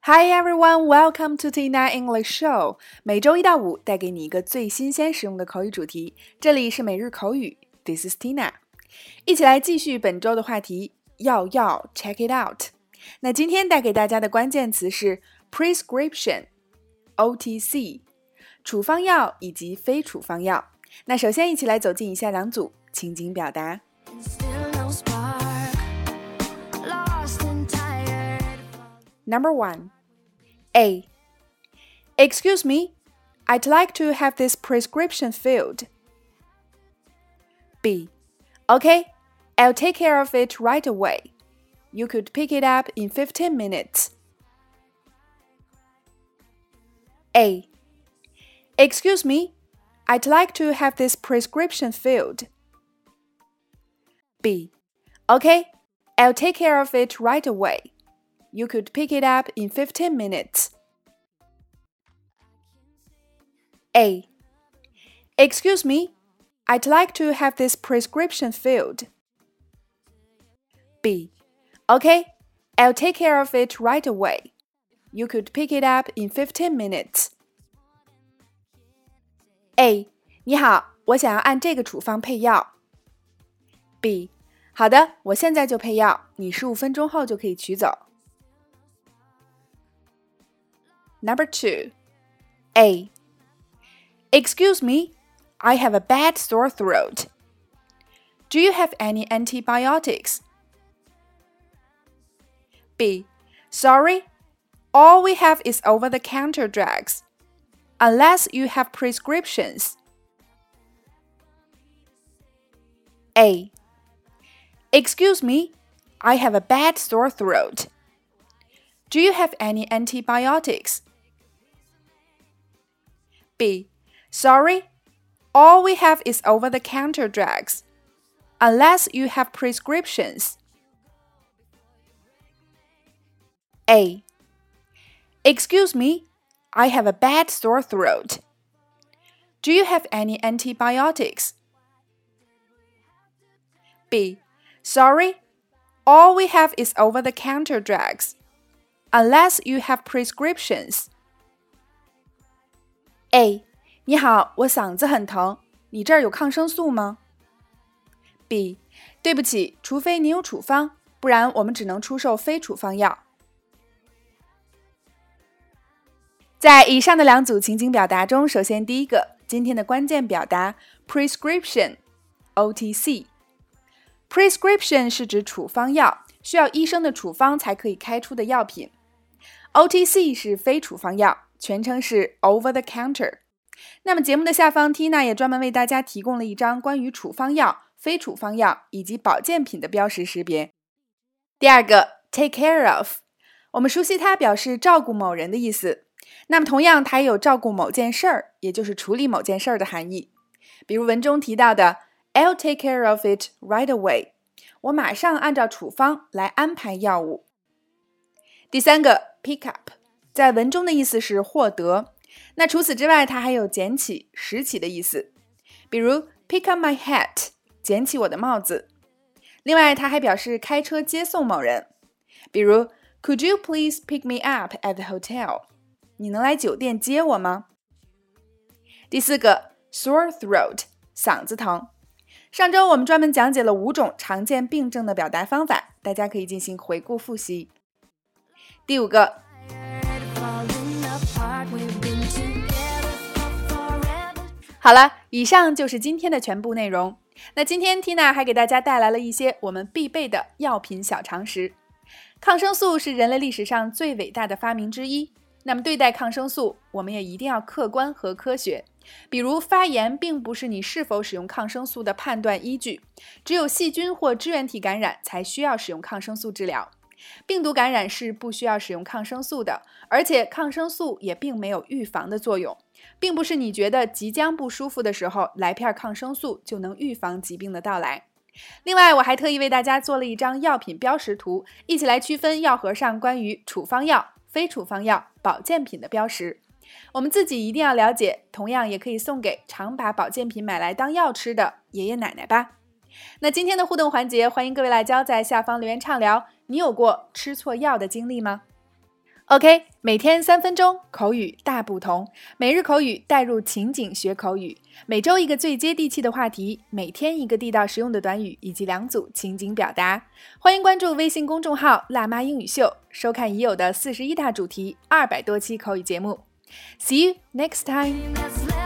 Hi everyone, welcome to Tina English Show。每周一到五带给你一个最新鲜实用的口语主题。这里是每日口语，This is Tina。一起来继续本周的话题，要要 check it out。那今天带给大家的关键词是 prescription、OTC、处方药以及非处方药。那首先一起来走进以下两组情景表达。Number one, A. Excuse me, I'd like to have this prescription filled. B. Okay, I'll take care of it right away. You could pick it up in 15 minutes. A. Excuse me, I'd like to have this prescription filled. B. Okay, I'll take care of it right away. You could pick it up in 15 minutes. A. Excuse me, I'd like to have this prescription filled. B. Okay, I'll take care of it right away. You could pick it up in 15 minutes. A. 你好，我想要按这个处方配药。B. 好的，我现在就配药，你十五分钟后就可以取走。 Number two, A. Excuse me, I have a bad sore throat. Do you have any antibiotics? B. Sorry, all we have is over the counter drugs, unless you have prescriptions. A. Excuse me, I have a bad sore throat. Do you have any antibiotics? B. Sorry, all we have is over the counter drugs, unless you have prescriptions. A. Excuse me, I have a bad sore throat. Do you have any antibiotics? B. Sorry, all we have is over the counter drugs, unless you have prescriptions. A. 你好，我嗓子很疼，你这儿有抗生素吗？B. 对不起，除非你有处方，不然我们只能出售非处方药。在以上的两组情景表达中，首先第一个，今天的关键表达 prescription，OTC。prescription 是指处方药，需要医生的处方才可以开出的药品。OTC 是非处方药，全称是 over the counter。那么节目的下方，Tina 也专门为大家提供了一张关于处方药、非处方药以及保健品的标识识别。第二个，take care of，我们熟悉它表示照顾某人的意思。那么同样，它也有照顾某件事儿，也就是处理某件事儿的含义。比如文中提到的 "I'll take care of it right away"，我马上按照处方来安排药物。第三个 "pick up"，在文中的意思是获得。那除此之外，它还有捡起、拾起的意思。比如 "pick up my hat"，捡起我的帽子。另外，它还表示开车接送某人。比如 "Could you please pick me up at the hotel"？你能来酒店接我吗？第四个 sore throat，嗓子疼。上周我们专门讲解了五种常见病症的表达方法，大家可以进行回顾复习。第五个好了，以上就是今天的全部内容。那今天 Tina 还给大家带来了一些我们必备的药品小常识。抗生素是人类历史上最伟大的发明之一。那么对待抗生素，我们也一定要客观和科学。比如发炎并不是你是否使用抗生素的判断依据，只有细菌或支原体感染才需要使用抗生素治疗。病毒感染是不需要使用抗生素的，而且抗生素也并没有预防的作用，并不是你觉得即将不舒服的时候来片抗生素就能预防疾病的到来。另外，我还特意为大家做了一张药品标识图，一起来区分药盒上关于处方药、非处方药、保健品的标识。我们自己一定要了解，同样也可以送给常把保健品买来当药吃的爷爷奶奶吧。那今天的互动环节，欢迎各位辣椒在下方留言畅聊，你有过吃错药的经历吗？OK，每天三分钟，口语大不同。每日口语带入情景学口语，每周一个最接地气的话题，每天一个地道实用的短语以及两组情景表达。欢迎关注微信公众号“辣妈英语秀”，收看已有的四十一大主题、二百多期口语节目。See you next time.